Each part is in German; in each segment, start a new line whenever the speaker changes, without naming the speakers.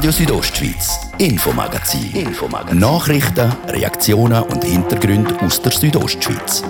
Radio Südostschweiz, Infomagazin. Infomagazin. Nachrichten, Reaktionen und Hintergründe aus der Südostschweiz.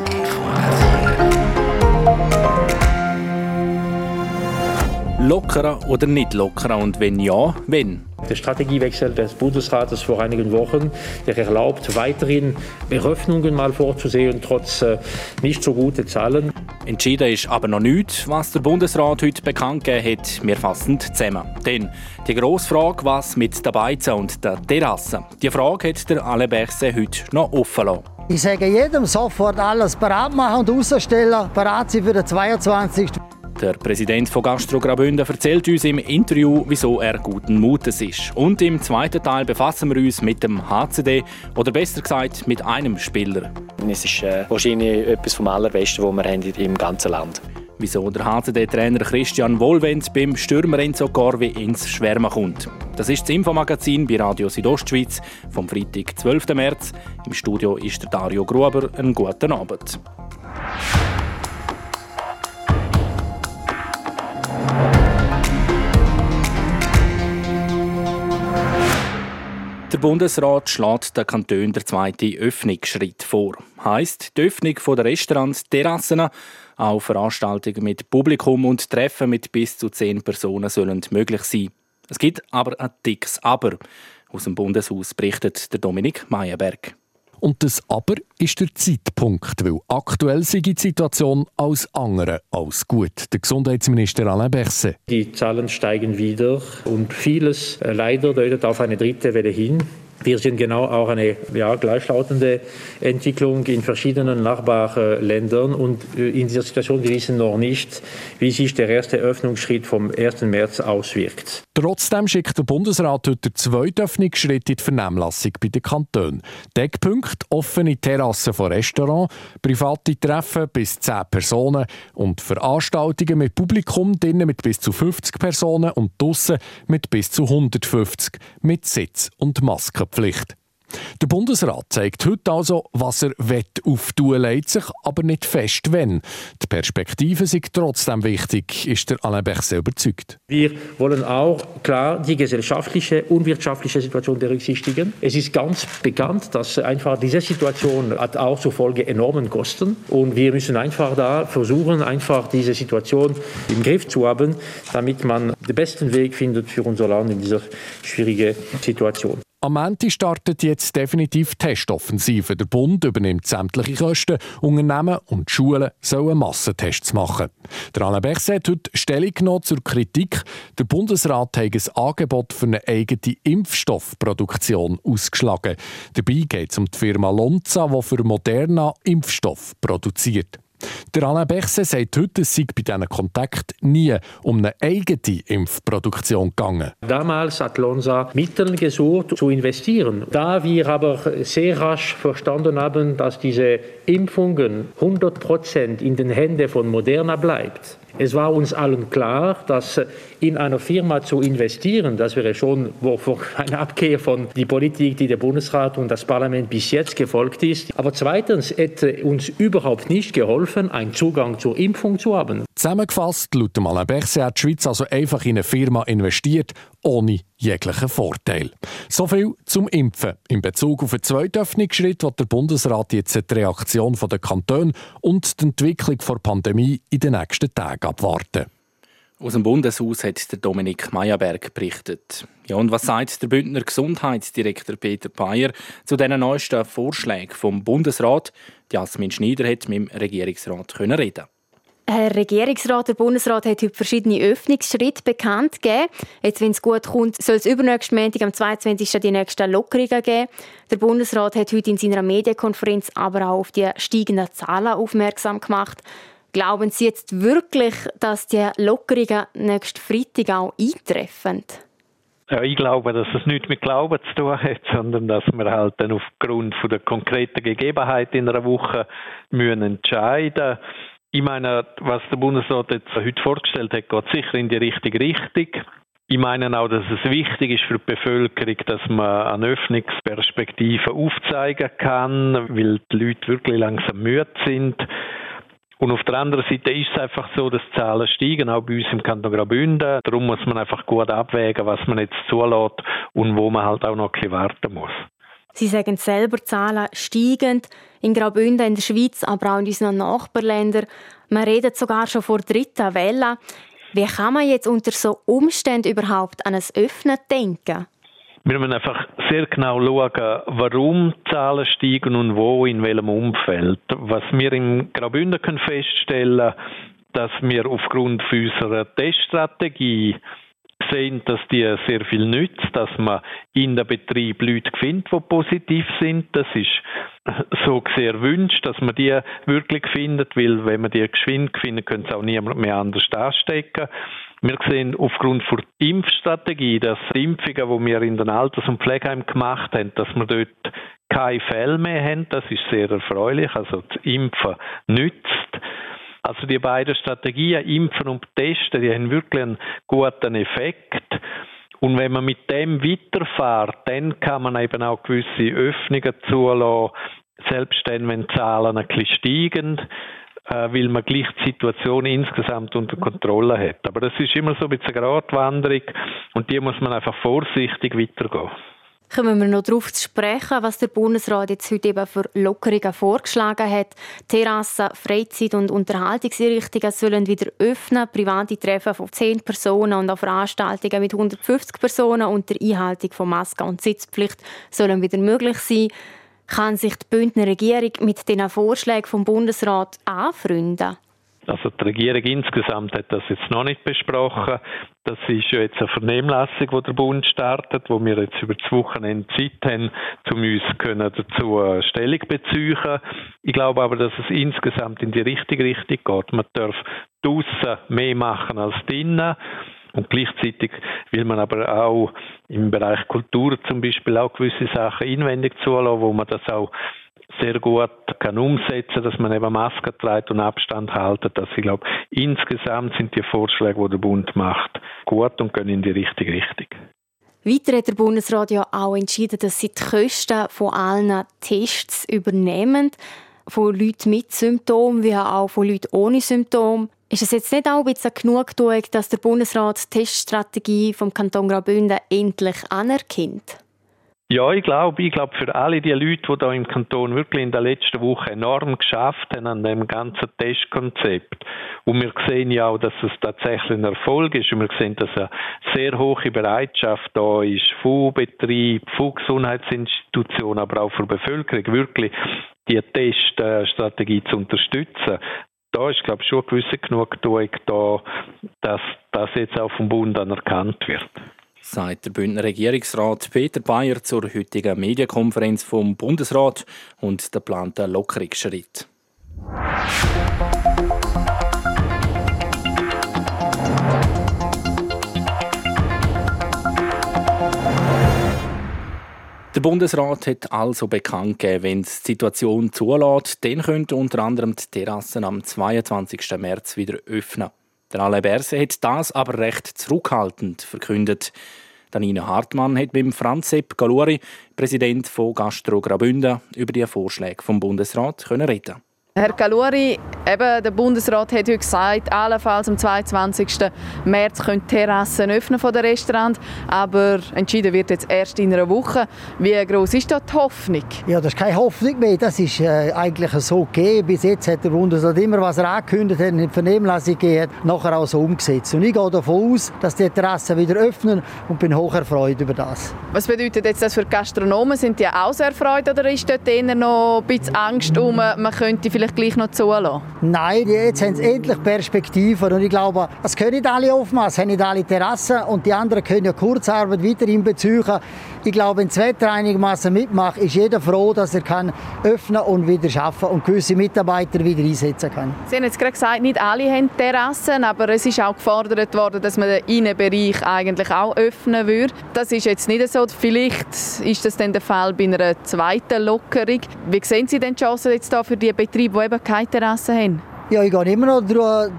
Lockerer oder nicht lockerer und wenn ja, wenn?
Der Strategiewechsel des Bundesrates vor einigen Wochen, der erlaubt weiterhin Eröffnungen mal vorzusehen, trotz äh, nicht so guten Zahlen.
Entschieden ist aber noch nichts, was der Bundesrat heute bekannt gegeben hat. Wir fassen zusammen. Denn die grosse Frage, was mit der Beize und der Terrasse, die Frage hat der Alain Berset heute noch offen lassen.
Ich sage jedem sofort alles parat machen und rausstellen, parat sein für den 22.
Der Präsident von Gastro Graubünden erzählt uns im Interview, wieso er guten Mutes ist. Und im zweiten Teil befassen wir uns mit dem HCD oder besser gesagt mit einem Spieler.
Es ist äh, wahrscheinlich etwas vom Allerbesten, was wir haben im ganzen Land
wieso der HCD-Trainer Christian Wohlwend beim Stürmer Enzo Corvi ins Schwärmen kommt. Das ist das Infomagazin bei Radio Südostschweiz vom Freitag, 12. März. Im Studio ist der Dario Gruber. Einen guten Abend. Bundesrat schlägt den Kanton der zweite Öffnungsschritt vor. Heißt die Öffnung der Restaurants, Terrassen, auch Veranstaltungen mit Publikum und Treffen mit bis zu zehn Personen sollen möglich sein. Es gibt aber ein dickes Aber. Aus dem Bundeshaus berichtet der Dominik Meyerberg.
Und das Aber ist der Zeitpunkt, weil aktuell sei die Situation als andere als gut. Der Gesundheitsminister Alain Berset.
Die Zahlen steigen wieder und vieles äh, leider deutet auf eine dritte Welle hin. Wir sehen genau auch eine ja, gleichlautende Entwicklung in verschiedenen Nachbarländern und äh, in dieser Situation wir wissen noch nicht, wie sich der erste Öffnungsschritt vom 1. März auswirkt.
Trotzdem schickt der Bundesrat heute den zweiten Öffnungsschritt in die Vernehmlassung bei den Kantonen. Deckpunkt offene Terrassen von Restaurants, private Treffen bis 10 Personen und Veranstaltungen mit Publikum drinnen mit bis zu 50 Personen und draussen mit bis zu 150 mit Sitz und Masken. Pflicht. Der Bundesrat zeigt heute also, was er auftun leitet sich aber nicht fest, wenn. Die Perspektive ist trotzdem wichtig, ist der Alain Berset überzeugt.
Wir wollen auch klar die gesellschaftliche und wirtschaftliche Situation berücksichtigen. Es ist ganz bekannt, dass einfach diese Situation hat auch zur Folge enormen Kosten und wir müssen einfach da versuchen, einfach diese Situation im Griff zu haben, damit man den besten Weg findet für unser Land in dieser schwierigen Situation.
Am Ende startet jetzt definitiv Testoffensive. Der Bund übernimmt sämtliche Kosten. Unternehmen und Schulen sollen Massentests machen. Der Alain Berset hat heute Stellung genommen zur Kritik. Der Bundesrat hat ein Angebot für eine eigene Impfstoffproduktion ausgeschlagen. Dabei geht es um die Firma Lonza, die für Moderna Impfstoff produziert. Der Alain Berset sagt heute, es sei bei diesen Kontakt nie um eine eigene Impfproduktion gegangen.
Damals hat Lonza Mittel gesucht, zu investieren. Da wir aber sehr rasch verstanden haben, dass diese Impfungen 100 Prozent in den Händen von Moderna bleibt, es war uns allen klar, dass in einer Firma zu investieren, das wäre schon eine Abkehr von der Politik, die der Bundesrat und das Parlament bis jetzt gefolgt ist. Aber zweitens hätte uns überhaupt nicht geholfen, einen Zugang zur Impfung zu haben.
Zusammengefasst, laut Alain Berset hat die Schweiz also einfach in eine Firma investiert, ohne jeglichen Vorteil. So viel zum Impfen. In Bezug auf den zweiten Öffnungsschritt wird der Bundesrat jetzt die Reaktion der Kantone und die Entwicklung der Pandemie in den nächsten Tagen abwarten.
Aus dem Bundeshaus hat der Dominik Meyerberg berichtet. Ja, und was sagt der Bündner Gesundheitsdirektor Peter Bayer zu diesen neuesten Vorschlägen vom Bundesrat? Jasmin Schneider hat mit dem Regierungsrat reden
Herr Regierungsrat, der Bundesrat hat heute verschiedene Öffnungsschritte bekannt gegeben. Jetzt, wenn es gut kommt, soll es übernächsten Montag, am 22. die nächsten Lockerungen geben. Der Bundesrat hat heute in seiner Medienkonferenz aber auch auf die steigenden Zahlen aufmerksam gemacht. Glauben Sie jetzt wirklich, dass die Lockerungen nächsten Freitag auch eintreffen?
Ja, ich glaube, dass es nichts mit Glauben zu tun hat, sondern dass wir halt dann aufgrund von der konkreten Gegebenheit in einer Woche müssen entscheiden ich meine, was der Bundesrat jetzt heute vorgestellt hat, geht sicher in die richtige Richtung. Ich meine auch, dass es wichtig ist für die Bevölkerung, dass man eine Öffnungsperspektive aufzeigen kann, weil die Leute wirklich langsam müde sind. Und auf der anderen Seite ist es einfach so, dass die Zahlen steigen, auch bei uns im Kanton Graubünden. Darum muss man einfach gut abwägen, was man jetzt zulässt und wo man halt auch noch ein bisschen warten muss.
Sie sagen selber, Zahlen steigend in Graubünden, in der Schweiz, aber auch in unseren Nachbarländern. Man redet sogar schon vor dritten Welle. Wie kann man jetzt unter so Umständen überhaupt an ein Öffnen denken?
Wir müssen einfach sehr genau schauen, warum Zahlen steigen und wo, in welchem Umfeld. Was wir im Graubünden können feststellen dass wir aufgrund unserer Teststrategie sehen, dass die sehr viel nützt, dass man in der Betrieb Leute findet, die positiv sind. Das ist so sehr erwünscht, dass man die wirklich findet, weil wenn man die geschwind findet, können es auch niemand mehr anders anstecken. Wir sehen aufgrund der Impfstrategie, dass die Impfungen, die wir in den Alters- und Pflegeheimen gemacht haben, dass wir dort keine Fälle mehr haben. Das ist sehr erfreulich. Also das Impfen nützt. Also die beiden Strategien, Impfen und Testen, die haben wirklich einen guten Effekt. Und wenn man mit dem weiterfährt, dann kann man eben auch gewisse Öffnungen zulassen, selbst dann, wenn die Zahlen ein bisschen steigen, äh, weil man gleich die Situation insgesamt unter Kontrolle hat. Aber das ist immer so ein bisschen eine Gratwanderung und die muss man einfach vorsichtig weitergehen
kommen wir noch darauf zu sprechen, was der Bundesrat jetzt heute eben für Lockerungen vorgeschlagen hat. Terrassen, Freizeit- und Unterhaltungseinrichtungen sollen wieder öffnen, private Treffen von 10 Personen und auch Veranstaltungen mit 150 Personen unter Einhaltung von Masken und Sitzpflicht sollen wieder möglich sein. Kann sich die Bündner Regierung mit diesen Vorschlägen vom Bundesrat anfreunden?
Also die Regierung insgesamt hat das jetzt noch nicht besprochen. Das ist ja jetzt eine Vernehmlassung, die der Bund startet, wo wir jetzt über das Wochenende Zeit haben, um uns können dazu Stellung beziehen. Ich glaube aber, dass es insgesamt in die richtige Richtung geht. Man darf draussen mehr machen als drinnen. Und gleichzeitig will man aber auch im Bereich Kultur zum Beispiel auch gewisse Sachen inwendig zulassen, wo man das auch sehr gut kann umsetzen, dass man eben Masken trägt und Abstand halten. Dass ich glaube, insgesamt sind die Vorschläge, die der Bund macht, gut und gehen in die richtige Richtung.
Weiter hat der Bundesrat ja auch entschieden, dass sie die Kosten von allen Tests übernehmen, von Leuten mit Symptomen wie auch von Leuten ohne Symptome. Ist es jetzt nicht auch ein bisschen genug, dass der Bundesrat die Teststrategie vom Kanton Graubünden endlich anerkennt?
Ja, ich glaube, ich glaube für alle die Leute, die da im Kanton wirklich in der letzten Woche enorm geschafft haben an dem ganzen Testkonzept. Und wir sehen ja auch, dass es tatsächlich ein Erfolg ist. Und wir sehen, dass eine sehr hohe Bereitschaft da ist, von Betrieb, von Gesundheitsinstitutionen, aber auch für die Bevölkerung, wirklich die Teststrategie zu unterstützen da ist, glaube ich, schon eine gewisse Genugtuung da, dass das jetzt auch vom Bund anerkannt wird
sagt der Bündner Regierungsrat Peter Bayer zur heutigen Medienkonferenz vom Bundesrat und der geplanten Lockerungsschritt. Der Bundesrat hat also bekannt gegeben, wenn die Situation zulässt, dann könnte unter anderem die Terrassen am 22. März wieder öffnen. Der Alain Berse hat das aber recht zurückhaltend verkündet. Danina Hartmann hat mit Franz Galuri, Präsident von Gastro Graubünden, über die Vorschläge vom Bundesrat reden
Herr Galuri, eben der Bundesrat hat heute gesagt, allenfalls am 22. März können die Terrassen öffnen von der Restaurant, aber entschieden wird jetzt erst in einer Woche. Wie groß ist da die Hoffnung?
Ja, das ist keine Hoffnung mehr. Das ist äh, eigentlich so gegeben. Bis jetzt hat der Bundesrat immer, was er angekündigt hat, in die Vernehmlassung gegeben, nachher auch so umgesetzt. Und ich gehe davon aus, dass die Terrassen wieder öffnen und bin hoch erfreut über das.
Was bedeutet jetzt das für die Gastronomen? Sind die auch sehr erfreut oder ist dort eher noch ein bisschen Angst um, man könnte vielleicht gleich noch zulassen?
Nein, jetzt haben sie endlich Perspektiven und ich glaube, es können nicht alle aufmachen, es haben nicht alle Terrassen und die anderen können ja Kurzarbeit weiterhin beziehen. Ich glaube, wenn das Wetter einigermaßen mitmacht, ist jeder froh, dass er kann öffnen und wieder arbeiten und gewisse Mitarbeiter wieder einsetzen kann.
Sie haben jetzt gerade gesagt, nicht alle haben Terrassen, aber es ist auch gefordert worden, dass man den Innenbereich eigentlich auch öffnen würde. Das ist jetzt nicht so. Vielleicht ist das dann der Fall bei einer zweiten Lockerung. Wie sehen Sie denn die Chancen jetzt da für die Betriebe, die eben keine Terrasse haben?
Ja, ich gehe immer noch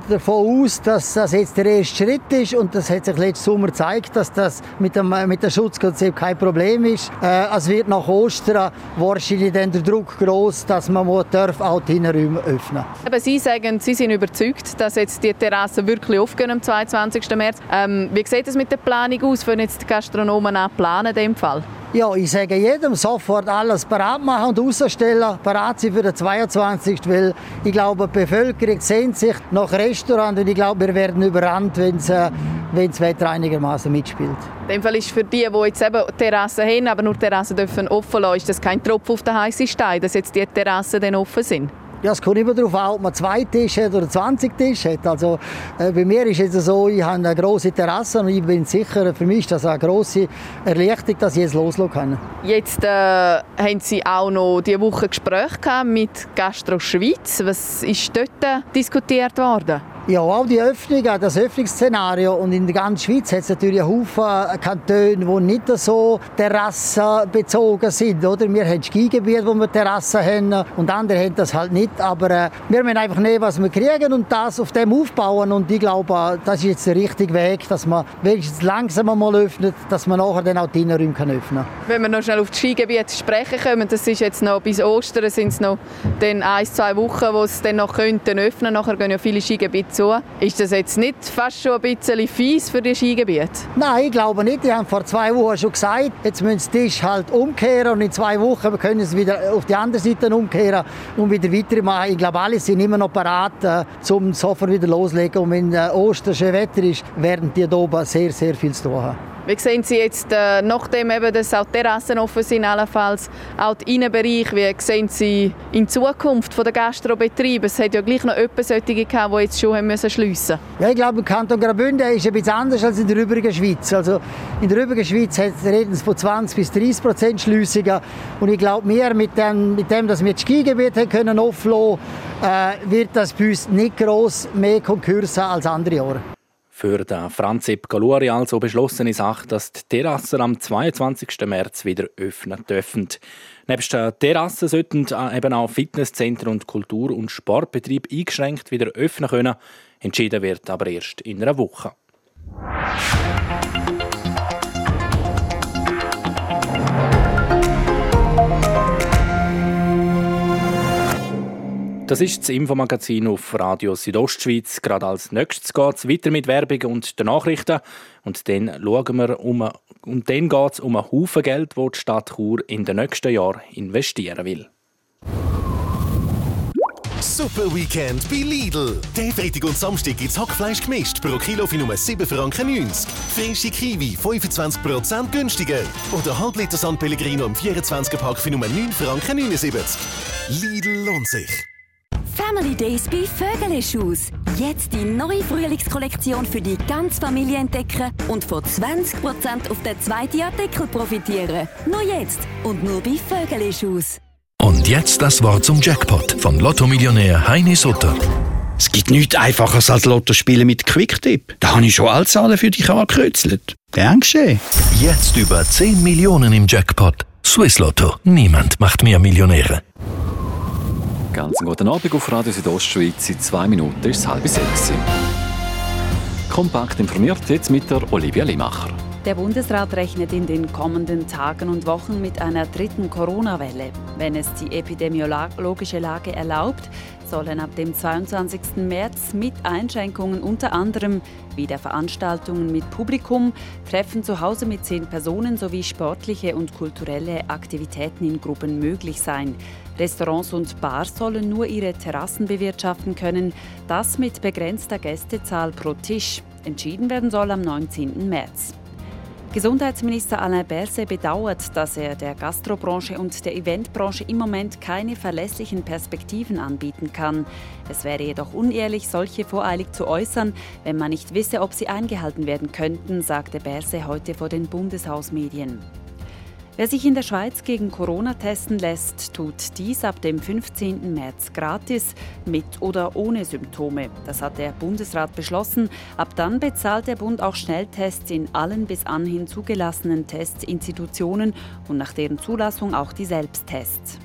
davon aus, dass das jetzt der erste Schritt ist und das hat sich letzten Sommer gezeigt, dass das mit dem, mit dem Schutzkonzept kein Problem ist. Äh, es wird nach Ostern wahrscheinlich dann der Druck groß, dass man auch die Innenräume öffnen
darf. Sie sagen, Sie sind überzeugt, dass jetzt die Terrassen wirklich aufgehen am 22. März. Ähm, wie sieht es mit der Planung aus, wenn jetzt die Gastronomen planen in dem Fall?
Ja, ich sage jedem sofort alles parat machen und rausstellen, parat sein für den 22. Weil ich glaube, die Bevölkerung sehnt sich nach Restaurant und ich glaube, wir werden überrannt, wenn es äh, das Wetter einigermaßen mitspielt.
In dem Fall ist für die, die jetzt eben Terrassen haben, aber nur Terrassen dürfen offen lassen, ist das kein Tropfen auf den heißen Stein, dass jetzt die Terrassen offen sind?
Ja, es kommt immer darauf an, ob man zwei Tische oder 20 Tische hat. Also, äh, bei mir ist es so, ich habe eine große Terrasse und ich bin sicher, für mich ist das eine große Erleichterung, dass ich jetzt loslaufen kann.
Jetzt äh, haben Sie auch noch diese Woche Gespräche mit Gastro Schweiz. Was ist dort diskutiert worden?
Ja, auch die Öffnung, das Öffnungsszenario. Und in der ganzen Schweiz hat es natürlich Haufen Kantone, die nicht so terrassenbezogen sind. Oder? Wir haben Skigebiete, wo wir Terrassen haben und andere haben das halt nicht. Aber äh, wir müssen einfach nehmen, was wir kriegen und das auf dem aufbauen. Und ich glaube, das ist jetzt der richtige Weg, dass man wenigstens langsam mal öffnet, dass man nachher dann auch die Innenräume kann öffnen kann.
Wenn wir noch schnell auf das Skigebiet sprechen kommen, das ist jetzt noch bis Ostern sind es noch ein, zwei Wochen, wo es dann noch könnten öffnen. Nachher gehen ja viele Skigebiete zu. Ist das jetzt nicht fast schon ein bisschen fies für die Skigebiete?
Nein, ich glaube nicht. Die haben vor zwei Wochen schon gesagt, jetzt müssen die Tisch halt umkehren und in zwei Wochen können sie wieder auf die andere Seite umkehren und wieder weitermachen. Ich glaube, alle sind immer noch bereit, äh, zum sofort wieder loslegen. Und wenn äh, Ostern schön Wetter ist, werden die hier oben sehr, sehr viel zu tun haben.
Wie sehen Sie jetzt, äh, nachdem eben, dass auch Terrassen offen sind, allenfalls auch den Innenbereich, wie sehen Sie in Zukunft von den Gastrobetrieben? Es hat ja gleich noch etwas solche gehabt, die jetzt schon haben müssen schliessen
Ja, ich glaube, im Kanton Graubünden ist ein bisschen anders als in der übrigen Schweiz. Also in der übrigen Schweiz reden sie von 20 bis 30 Prozent Schliessungen. Und ich glaube, wir mit dem, mit dem dass wir das Skigebiet haben können offenlassen, äh, wird das bei uns nicht gross mehr Konkurse als andere Jahre.
Für den Franzip Galuri also beschlossene Sache, dass die Terrassen am 22. März wieder öffnen dürfen. Neben den Terrassen sollten eben auch Fitnesszentren und Kultur- und Sportbetriebe eingeschränkt wieder öffnen können. Entschieden wird aber erst in einer Woche. Das ist das Infomagazin auf Radio Südostschweiz. Gerade als nächstes geht es weiter mit Werbung und den Nachrichten. Und dann schauen wir um, und dann geht es um einen Haufen Geld, das die Stadt Chur in den nächsten Jahren investieren will.
Super Weekend bei Lidl. Der Freitag und Samstag gibt's Hackfleisch gemischt pro Kilo für nur 7 Franken 90. Frische Kiwi 25% günstiger. Oder Halbliter San Pellegrino im 24er Pack für nur 9 Franken 79. Lidl lohnt sich.
Family Days bei Vögele-Schuss. Jetzt die neue Frühlingskollektion für die ganze Familie entdecken und von 20% auf den zweiten Artikel profitieren. Nur jetzt und nur bei Vögele-Schuss.
Und jetzt das Wort zum Jackpot von Lotto-Millionär Heini Sutter.
Es gibt nichts Einfaches als Lotto spielen mit Quicktip. Da habe ich schon alle Zahlen für dich angekreuzelt. Gern geschehen.
Jetzt über 10 Millionen im Jackpot. Swiss Lotto. Niemand macht mehr Millionäre.
Ganz guten Abend auf Radio Südostschweiz. In zwei Minuten ist es halb sechs. Kompakt informiert jetzt mit der Olivia Limacher.
Der Bundesrat rechnet in den kommenden Tagen und Wochen mit einer dritten Corona-Welle. Wenn es die epidemiologische Lage erlaubt, sollen ab dem 22. März mit Einschränkungen unter anderem wieder Veranstaltungen mit Publikum, Treffen zu Hause mit zehn Personen sowie sportliche und kulturelle Aktivitäten in Gruppen möglich sein. Restaurants und Bars sollen nur ihre Terrassen bewirtschaften können, das mit begrenzter Gästezahl pro Tisch. Entschieden werden soll am 19. März. Gesundheitsminister Alain Berset bedauert, dass er der Gastrobranche und der Eventbranche im Moment keine verlässlichen Perspektiven anbieten kann. Es wäre jedoch unehrlich, solche voreilig zu äußern, wenn man nicht wisse, ob sie eingehalten werden könnten, sagte Berset heute vor den Bundeshausmedien. Wer sich in der Schweiz gegen Corona testen lässt, tut dies ab dem 15. März gratis, mit oder ohne Symptome. Das hat der Bundesrat beschlossen. Ab dann bezahlt der Bund auch Schnelltests in allen bis anhin zugelassenen Testinstitutionen und nach deren Zulassung auch die Selbsttests.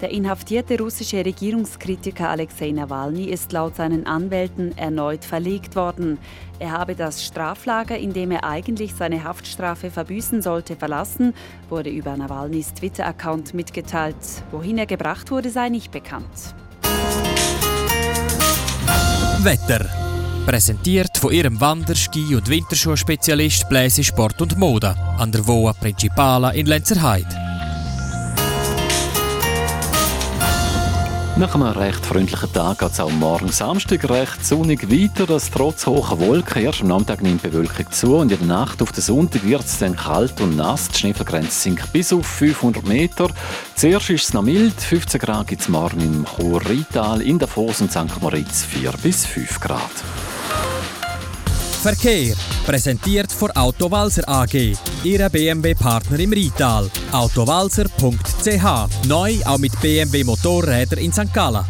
Der inhaftierte russische Regierungskritiker Alexei Nawalny ist laut seinen Anwälten erneut verlegt worden. Er habe das Straflager, in dem er eigentlich seine Haftstrafe verbüßen sollte, verlassen, wurde über Nawalnys Twitter-Account mitgeteilt. Wohin er gebracht wurde, sei nicht bekannt.
Wetter. Präsentiert von ihrem Wander-, Ski- und Winterschuhspezialist Bläse Sport und Mode an der Voa Principala in Lenzerheide.
Nach einem recht freundlichen Tag geht es auch morgen Samstag recht sonnig weiter. Das trotz hoher Wolken. Erst am Nachmittag nimmt die Bewölkung zu und in der Nacht auf den Sonntag wird es dann kalt und nass. Die Schneefallgrenze sinkt bis auf 500 Meter. Zuerst ist es noch mild. 15 Grad gibt es morgen im Chur-Rital, in Davos und St. Moritz 4 bis 5 Grad.
Verkehr. Präsentiert von Autowalzer AG. Ihre BMW-Partner im Rital. Autowalzer.ch. Neu auch mit BMW Motorräder in St. Gallen.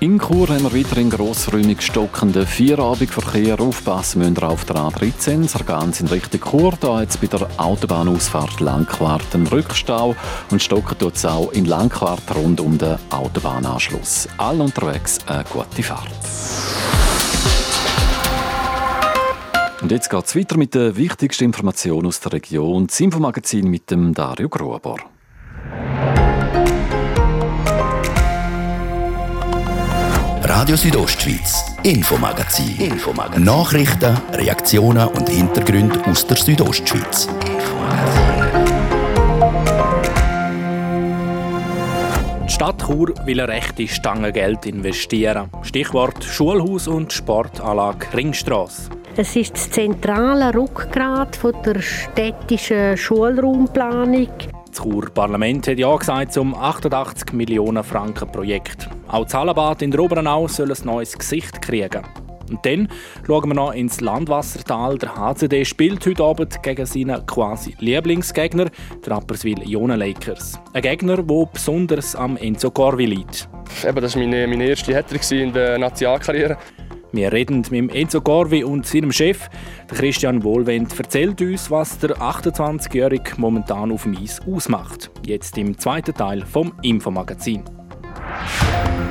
In Chur haben wir wieder in grossräumig stockenden Vierabendverkehr. Aufpassen müssen wir auf der A13, Sargans in Richtung Chur. Da jetzt bei der Autobahnausfahrt Langquart einen Rückstau und stocken tut es auch in Langquart rund um den Autobahnanschluss. All unterwegs eine gute Fahrt. Und jetzt geht es weiter mit der wichtigsten Information aus der Region. Das Infomagazin mit dem Dario Gruber.
Radio Südostschweiz, Infomagazin. Infomagazin. Nachrichten, Reaktionen und Hintergründe aus der Südostschweiz.
Die Stadt Chur will eine rechte Stange Geld investieren. Stichwort Schulhaus und Sportanlage Ringstrasse.
Es ist das zentrale Rückgrat von der städtischen Schulraumplanung.
Das Churer Parlament hat ja gesagt zum 88 Millionen Franken Projekt. Auch Hallenbad in der Obernau soll ein neues Gesicht kriegen. Und dann schauen wir noch ins Landwassertal. Der HCD spielt heute Abend gegen seinen quasi Lieblingsgegner, der Rapperswil Jona Lakers. Ein Gegner, der besonders am Enzo Corvi liegt.
Eben, das war meine, meine erste Hattrick in der Nationalkarriere.
Wir reden mit Enzo Corvi und seinem Chef, Christian Wohlwend, erzählt uns, was der 28-Jährige momentan auf dem Eis ausmacht. Jetzt im zweiten Teil vom Infomagazin.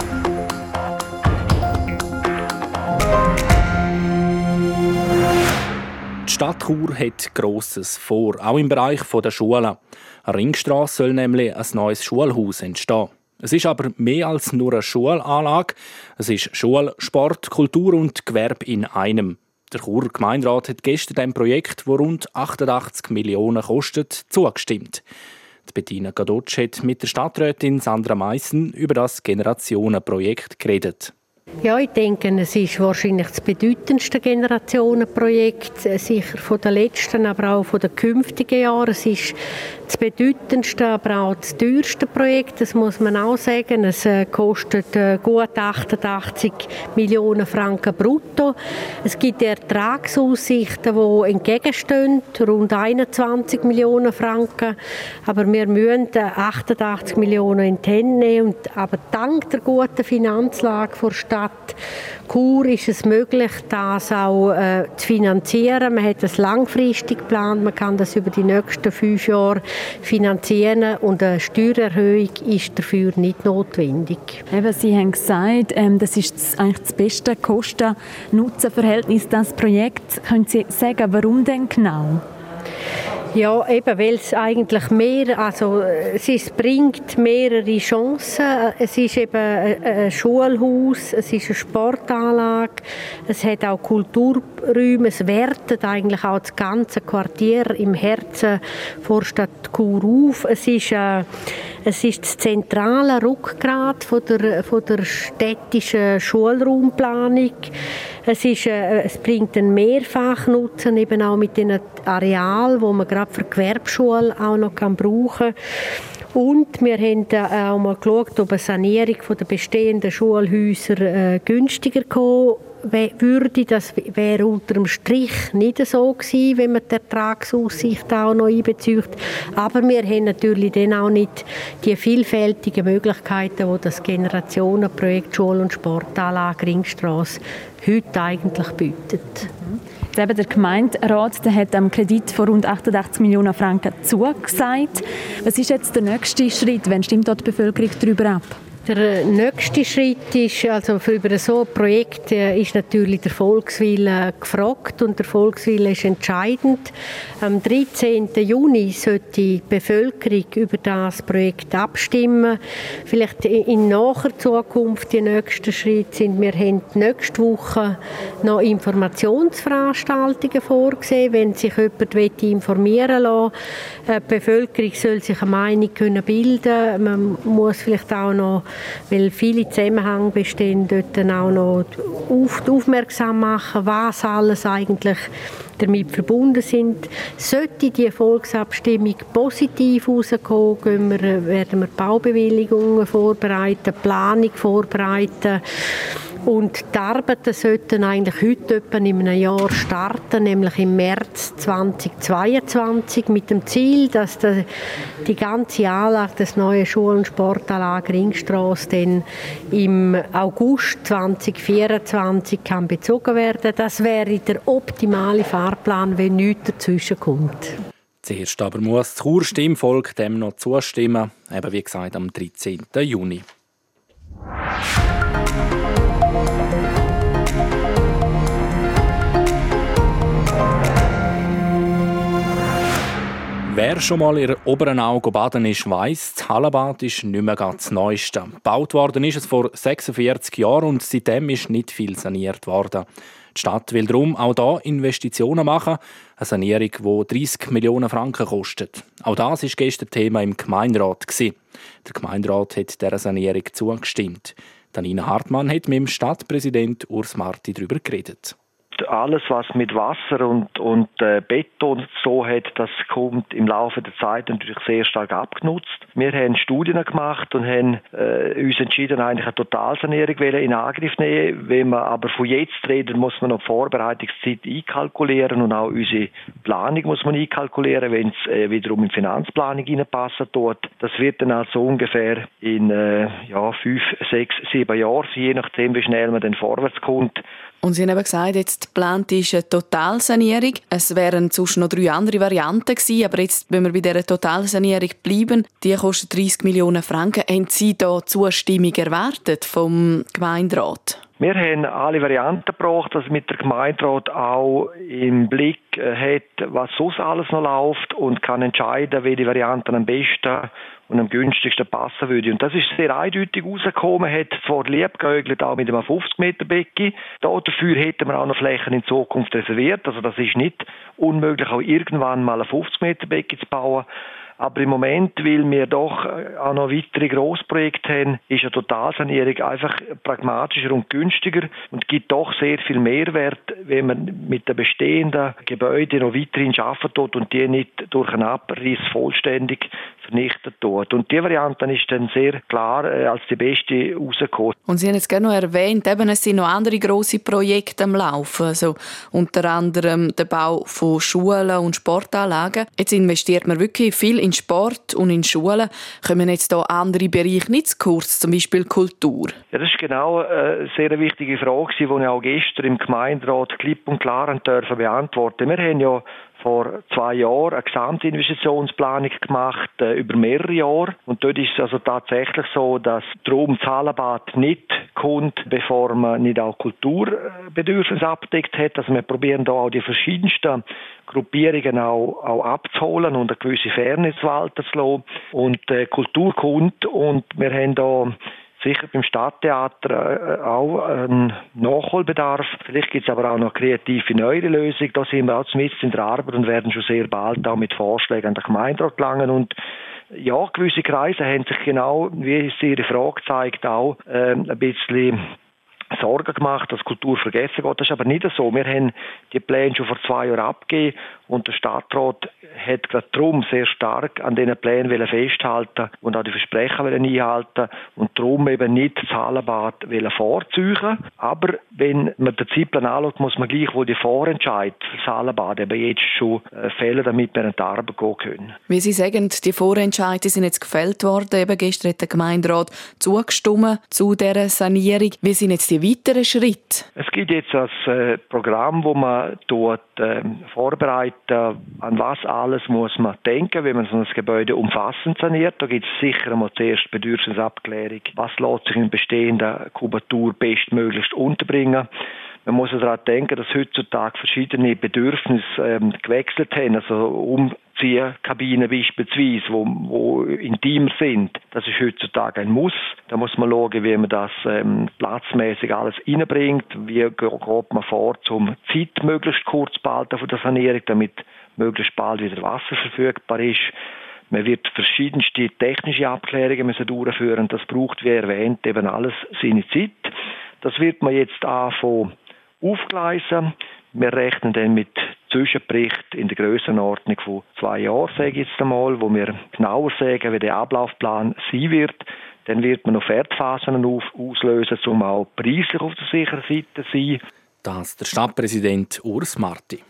Die Stadt Chur hat Grosses vor, auch im Bereich der Schulen. An Ringstrasse soll nämlich ein neues Schulhaus entstehen. Es ist aber mehr als nur eine Schulanlage. Es ist Schule, Sport, Kultur und Gewerbe in einem. Der Churer Gemeinderat hat gestern dem Projekt, das rund 88 Millionen kostet, zugestimmt. Die Bettina Gadotsch hat mit der Stadträtin Sandra Meissen über das Generationenprojekt geredet.
Ja, ich denke, es ist wahrscheinlich das bedeutendste Generationenprojekt, äh, sicher von den letzten, aber auch von den künftigen Jahren. Es ist das bedeutendste, aber auch das teuerste Projekt, das muss man auch sagen. Es äh, kostet äh, gut 88 Millionen Franken brutto. Es gibt Ertragsaussichten, die entgegenstehen, rund 21 Millionen Franken. Aber wir müssen 88 Millionen in die Hände nehmen. Aber dank der guten Finanzlage der Stadt Stadt Chur ist es möglich, das auch äh, zu finanzieren. Man hat es langfristig geplant, man kann das über die nächsten fünf Jahre finanzieren und eine Steuererhöhung ist dafür nicht notwendig.
Eben, Sie haben gesagt, ähm, das ist eigentlich das beste Kosten-Nutzen-Verhältnis, das Projekt. Können Sie sagen, warum denn genau?
Ja, eben, weil es eigentlich mehr, also es bringt mehrere Chancen. Es ist eben ein Schulhaus, es ist eine Sportanlage, es hat auch Kulturräume, es wertet eigentlich auch das ganze Quartier im Herzen der Stadt Chur auf. Es ist, äh, es ist das zentrale Rückgrat von der, von der städtischen Schulraumplanung. Es, ist, äh, es bringt einen Mehrfachnutzen eben auch mit den Areal, wo man gerade für die Gewerbeschule auch noch brauchen kann. Und wir haben auch mal geschaut, ob eine Sanierung der bestehenden Schulhäuser äh, günstiger kommen würde. Das wäre unter dem Strich nicht so gewesen, wenn man die Ertragsaussicht auch noch einbezieht. Aber wir haben natürlich dann auch nicht die vielfältigen Möglichkeiten, die das Generationenprojekt Schule- und Sportanlage Ringstrasse heute eigentlich bietet.
Eben der Gemeinderat der hat am Kredit von rund 88 Millionen Franken zugesagt. Was ist jetzt der nächste Schritt? Wann stimmt dort die Bevölkerung darüber ab?
Der nächste Schritt ist, also für über so ein Projekt äh, ist natürlich der Volkswille gefragt und der Volkswille ist entscheidend. Am 13. Juni sollte die Bevölkerung über das Projekt abstimmen. Vielleicht in naher Zukunft die nächsten Schritte sind, wir haben nächste Woche noch Informationsveranstaltungen vorgesehen, wenn sich jemand informieren will. Äh, die Bevölkerung soll sich eine Meinung können bilden. Man muss vielleicht auch noch weil viele Zusammenhänge bestehen, dort auch noch auf, aufmerksam machen, was alles eigentlich damit verbunden sind. Sollte die Volksabstimmung positiv herauskommen, werden wir Baubewilligungen vorbereiten, Planung vorbereiten und die Arbeiten sollten eigentlich heute in einem Jahr starten, nämlich im März 2022 mit dem Ziel, dass die ganze Anlage des neuen Schul- und Sportanlage Ringstrasse im August 2024 kann bezogen werden. Das wäre der optimale Fahrplan, wenn nichts dazwischen kommt.
Zuerst aber muss das Chur Stimmvolk dem noch zustimmen, eben wie gesagt am 13. Juni. Wer schon mal in oberen Auge baden ist, weiss, das Hallenbad ist nicht mehr das Neueste. Gebaut worden ist es vor 46 Jahren und seitdem ist nicht viel saniert worden. Die Stadt will darum auch hier Investitionen machen, eine Sanierung, die 30 Millionen Franken kostet. Auch das war gestern Thema im Gemeinderat. Der Gemeinderat hat dieser Sanierung zugestimmt. Danina Hartmann hat mit dem Stadtpräsident Urs Marti darüber geredet
alles, was mit Wasser und, und äh, Beton so hat, das kommt im Laufe der Zeit natürlich sehr stark abgenutzt. Wir haben Studien gemacht und haben äh, uns entschieden, eigentlich eine Totalsanierung in Angriff nehmen. Wenn man aber von jetzt reden, muss man noch die Vorbereitungszeit einkalkulieren und auch unsere Planung muss man einkalkulieren, wenn es äh, wiederum in die Finanzplanung reinpassen tut. Das wird dann also ungefähr in äh, ja, fünf, sechs, sieben Jahren, je nachdem, wie schnell man dann vorwärts kommt.
Und Sie haben eben gesagt, jetzt geplant ist eine Totalsanierung. Es wären sonst noch drei andere Varianten gewesen, aber jetzt, wenn wir bei dieser Totalsanierung bleiben, die kostet 30 Millionen Franken. Haben Sie da Zustimmung erwartet vom Gemeinderat?
Wir haben alle Varianten gebraucht, dass mit der Gemeinderat auch im Blick äh, hat, was sonst alles noch läuft und kann entscheiden, welche Varianten am besten und am günstigsten passen würde. Und das ist sehr eindeutig rausgekommen, hat zwar liebgeäugelt auch mit einem 50 Meter Becken. Dafür hätten wir auch noch Flächen in Zukunft reserviert. Also das ist nicht unmöglich, auch irgendwann mal ein 50 Meter Becken zu bauen. Aber im Moment, weil wir doch äh, auch noch weitere Grossprojekte haben, ist eine Totalsanierung einfach pragmatischer und günstiger und gibt doch sehr viel Mehrwert, wenn man mit den bestehenden Gebäuden noch weiterhin arbeiten tut und die nicht durch einen Abriss vollständig vernichtet tut. Und die Variante ist dann sehr klar äh, als die beste rausgekommen.
Und Sie haben jetzt gerne noch erwähnt, eben, es sind noch andere grosse Projekte am Laufen, also unter anderem der Bau von Schulen und Sportanlagen. Jetzt investiert man wirklich viel in Sport und in Schulen. Kommen jetzt da andere Bereiche nicht zu kurz, zum Beispiel Kultur?
Ja, das ist genau äh, eine sehr wichtige Frage, die ich auch gestern im Gemeinderat klipp und klar beantworten Wir haben ja vor zwei Jahren eine Gesamtinvestitionsplanung gemacht äh, über mehrere Jahre. Und dort ist es also tatsächlich so, dass drum Zahlenbad nicht kommt, bevor man nicht auch Kulturbedürfnisse abdeckt hat. Also wir probieren da auch die verschiedensten Gruppierungen auch, auch abzuholen und eine gewisse Fairness walten zu lassen. Und äh, Kultur kommt und wir haben da sicher beim Stadttheater äh, auch ein Nachholbedarf. Vielleicht gibt es aber auch noch kreative neue Lösungen. Da sind wir auch zumindest in der Arbeit und werden schon sehr bald auch mit Vorschlägen an den Gemeinderat gelangen. Und ja, gewisse Kreise haben sich genau, wie es Ihre Frage zeigt, auch äh, ein bisschen Sorgen gemacht, dass Kultur vergessen geht. Das ist aber nicht so. Wir haben die Pläne schon vor zwei Jahren abgegeben Und der Stadtrat hat gerade darum sehr stark an diesen Plänen festhalten und auch die Versprechen einhalten und darum eben nicht das Hallenbad vorziehen Aber wenn man den Zeitplan anschaut, muss man gleich, wo die Vorentscheid für das Hallenbad eben jetzt schon äh, fehlen, damit wir an die Arbeit gehen können.
Wie Sie sagen, die Vorentscheide sind jetzt gefällt worden. Eben gestern hat der Gemeinderat zugestimmt zu dieser Sanierung. Wie sind jetzt die weiteren Schritte?
Es gibt jetzt ein äh, Programm, wo man dort äh, vorbereiten, an was alles muss man denken, wenn man so ein Gebäude umfassend saniert. Da gibt es sicher einmal zuerst Bedürfnisabklärung. Was lässt sich in bestehender Kubatur bestmöglichst unterbringen? Man muss daran denken, dass heutzutage verschiedene Bedürfnisse ähm, gewechselt haben. Also Umziehkabinen beispielsweise, wo, wo intimer sind. Das ist heutzutage ein Muss. Da muss man schauen, wie man das ähm, platzmäßig alles reinbringt. Wie geht man vor, um Zeit möglichst kurz zu behalten von der Sanierung, damit möglichst bald wieder Wasser verfügbar ist. Man wird verschiedenste technische Abklärungen müssen durchführen. Das braucht, wie erwähnt, eben alles seine Zeit. Das wird man jetzt anfangen aufgleisen. Wir rechnen dann mit Zwischenbericht in der Grössenordnung von zwei Jahren, sage ich jetzt einmal, wo wir genauer sagen, wie der Ablaufplan sein wird. Dann wird man noch Pferdphasen auslösen, um auch preislich auf der sicheren Seite zu sein.
Das der Stadtpräsident Urs Marti.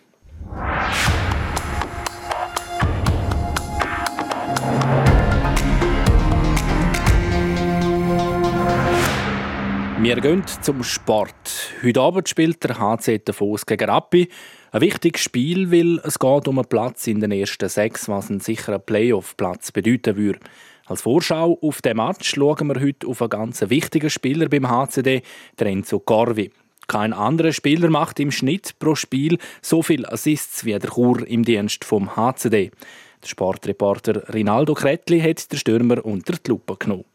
Wir gehen zum Sport. Heute Abend spielt der HC Davos gegen Rappi. Ein wichtiges Spiel, weil es geht um einen Platz in den ersten sechs, was einen sicheren Playoff-Platz bedeuten würde. Als Vorschau auf den Match schauen wir heute auf einen ganz wichtigen Spieler beim HCD, der Enzo Corvi. Kein anderer Spieler macht im Schnitt pro Spiel so viel Assists wie der Chur im Dienst vom HCD. Der Sportreporter Rinaldo Kretli hat den Stürmer unter die Lupe genommen.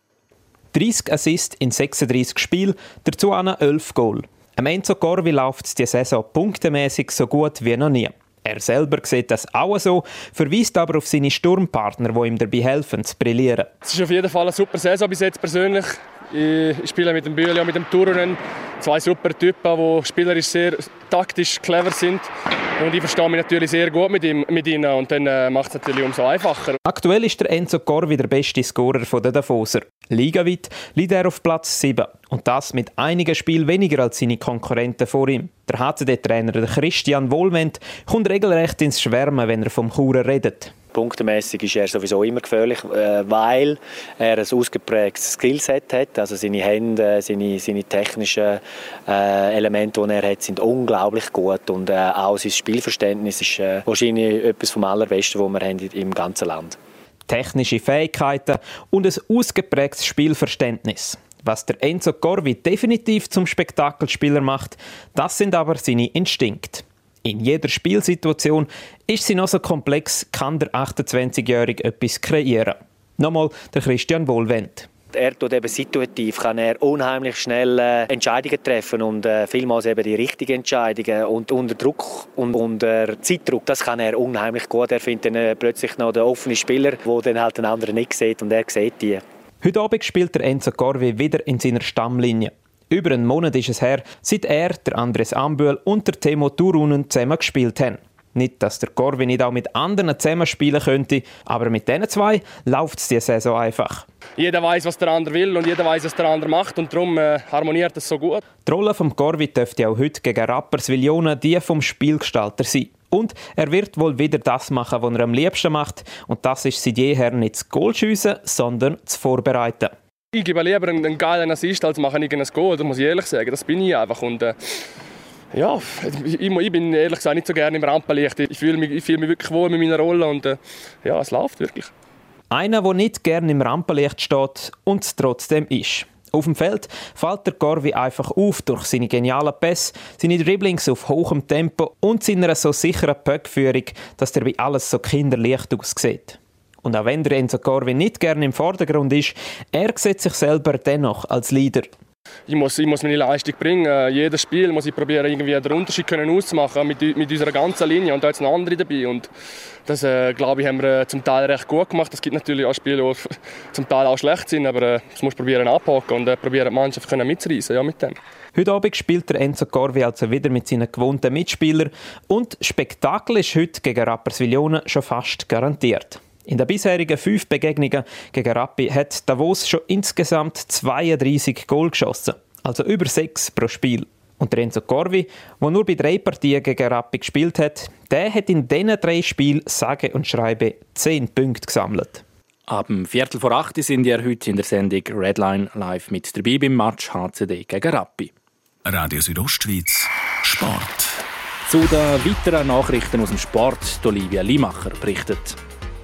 30 Assists in 36 Spielen, dazu 11 Goal. Am Enzo Corvi läuft es diese Saison punktemäßig so gut wie noch nie. Er selber sieht das auch so, verweist aber auf seine Sturmpartner, die ihm dabei helfen zu brillieren.
Es ist auf jeden Fall eine super Saison bis jetzt persönlich. Ich spiele mit dem Bühli und mit dem Turunen. Zwei super Typen, die spielerisch sehr taktisch clever sind. Und ich verstehe mich natürlich sehr gut mit, ihm, mit ihnen und dann äh, macht es natürlich umso einfacher.
Aktuell ist der Enzo Corvi der beste Scorer der Davoser. Ligaweit liegt er auf Platz 7 und das mit einigen Spielen weniger als seine Konkurrenten vor ihm. Der HCD-Trainer Christian Wohlwend kommt regelrecht ins Schwärmen, wenn er vom Churer redet.
Punktemäßig ist er sowieso immer gefährlich, äh, weil er ein ausgeprägtes Skillset hat. Also seine Hände, seine, seine technischen äh, Elemente, die er hat, sind unglaublich gut und äh, auch sein Spielverständnis ist wahrscheinlich etwas vom allerbesten, was wir haben im ganzen Land.
Technische Fähigkeiten und ein ausgeprägtes Spielverständnis. Was der Enzo Corvi definitiv zum Spektakelspieler macht, das sind aber seine Instinkte. In jeder Spielsituation ist sie noch so komplex, kann der 28-Jährige etwas kreieren. Nochmal der Christian Wohlwend.
Er tut eben situativ, kann er unheimlich schnell äh, Entscheidungen treffen und äh, vielmals eben die richtigen Entscheidungen und unter Druck und unter Zeitdruck, das kann er unheimlich gut. Er findet dann äh, plötzlich noch den offenen Spieler, wo dann halt den anderen nicht sieht und er sieht die.
Heute Abend spielt der Enzo Corvi wieder in seiner Stammlinie. Über einen Monat ist es her, seit er, der Andres Ambühl und der Timo Turunen zusammen gespielt haben. Nicht, dass der Corvi nicht auch mit anderen zusammen spielen könnte, aber mit diesen zwei läuft es diese Saison einfach.
Jeder weiß, was der andere will und jeder weiß, was der andere macht und darum äh, harmoniert es so gut.
Die Rolle vom Corvi dürfte auch heute gegen Rapperswil-Jona die vom Spielgestalter sein. Und er wird wohl wieder das machen, was er am liebsten macht. Und das ist seit jeher nicht das Goal schiessen, sondern das Vorbereiten.
Ich gebe lieber einen geilen Assist, als mache ich ein Goal, das muss ich ehrlich sagen. Das bin ich einfach. Und, äh, ja, ich, ich, bin ehrlich gesagt nicht so gerne im Rampenlicht. Ich fühle mich, ich fühle mich wirklich wohl mit meiner Rolle und äh, ja, es läuft wirklich.
Einer, der nicht gerne im Rampenlicht steht und es trotzdem ist. Auf dem Feld fällt der Corvi einfach auf durch seine genialen Pässe, seine Dribblings auf hohem Tempo und seine so sicheren Pöckführung, dass dabei alles so kinderleicht aussieht. Und auch wenn der Enzo Corvi nicht gerne im Vordergrund ist, er sieht sich selber dennoch als Leader.
Ich muss, ich muss meine Leistung bringen. Äh, jedes Spiel muss ich probieren, irgendwie den Unterschied können auszumachen mit, mit unserer ganzen Linie. Und da ist noch andere dabei. Und das, äh, glaube ich, haben wir äh, zum Teil recht gut gemacht. Es gibt natürlich auch Spiele, die zum Teil auch schlecht sind, aber äh, das muss probieren anpacken und äh, probieren, die Mannschaft können mitzureißen ja, mit dem.
Heute Abend spielt der Enzo Corvi also wieder mit seinen gewohnten Mitspielern und Spektakel ist heute gegen Rapperswil schon fast garantiert. In den bisherigen fünf Begegnungen gegen Rappi hat Davos schon insgesamt 32 Goal geschossen, also über sechs pro Spiel. Und Renzo Corvi, der nur bei drei Partien gegen Rappi gespielt hat, der hat in diesen drei Spielen sage und schreibe zehn Punkte gesammelt.
Ab dem Viertel vor acht sind wir heute in der Sendung Redline live mit dabei beim Match HCD gegen Rappi.
Radio Südostschweiz Sport.
Zu den weiteren Nachrichten aus dem Sport, Olivia Limacher berichtet.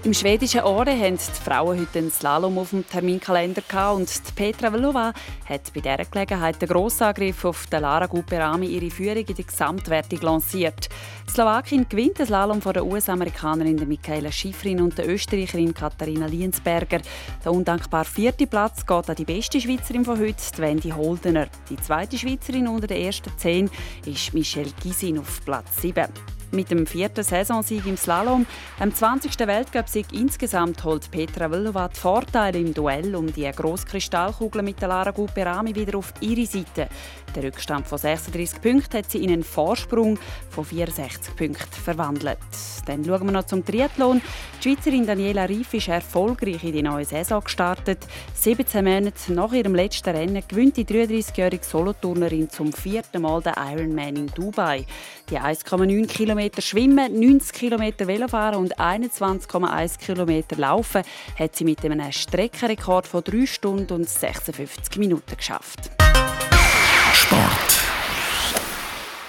Im schwedischen Ore haben die Frauen heute einen Slalom auf dem Terminkalender und Petra Vlova hat bei dieser Gelegenheit den Grossangriff auf den Lara Guperami ihre Führung in der Gesamtwertung lanciert. Die Slowakin gewinnt den Slalom von der US-Amerikanerin Michaela Schifrin und der Österreicherin Katharina Liensberger. Der undankbare vierte Platz geht an die beste Schweizerin von heute, Wendy Holdener. Die zweite Schweizerin unter den ersten zehn ist Michelle Gisin auf Platz 7. Mit dem vierten Saisonsieg im Slalom, dem 20. Weltcupsieg insgesamt, holt Petra Vlhova die Vorteile im Duell um die grosse Kristallkugel mit der Lara Guperami wieder auf ihre Seite. Der Rückstand von 36 Punkten hat sie in einen Vorsprung von 64 Punkten verwandelt. Dann schauen wir noch zum Triathlon. Die Schweizerin Daniela Rief ist erfolgreich in die neue Saison gestartet. 17 Monate nach ihrem letzten Rennen gewinnt die 33-jährige Soloturnerin zum vierten Mal den Ironman in Dubai. Die 1,9 Kilometer Schwimmen, 90 Kilometer Velofahren und 21,1 Kilometer Laufen hat sie mit einem Streckenrekord von 3 Stunden und 56 Minuten geschafft.
Sport.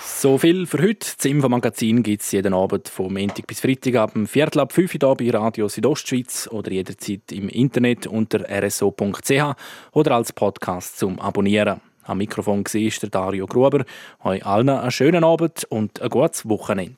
So viel für heute. Das Infomagazin gibt es jeden Abend vom Montag bis Freitag ab dem Viertel ab 5 Uhr bei Radio Südostschweiz oder jederzeit im Internet unter rso.ch oder als Podcast zum Abonnieren. Am Mikrofon war der Dario Gruber. Euch allen einen schönen Abend und ein gutes Wochenende.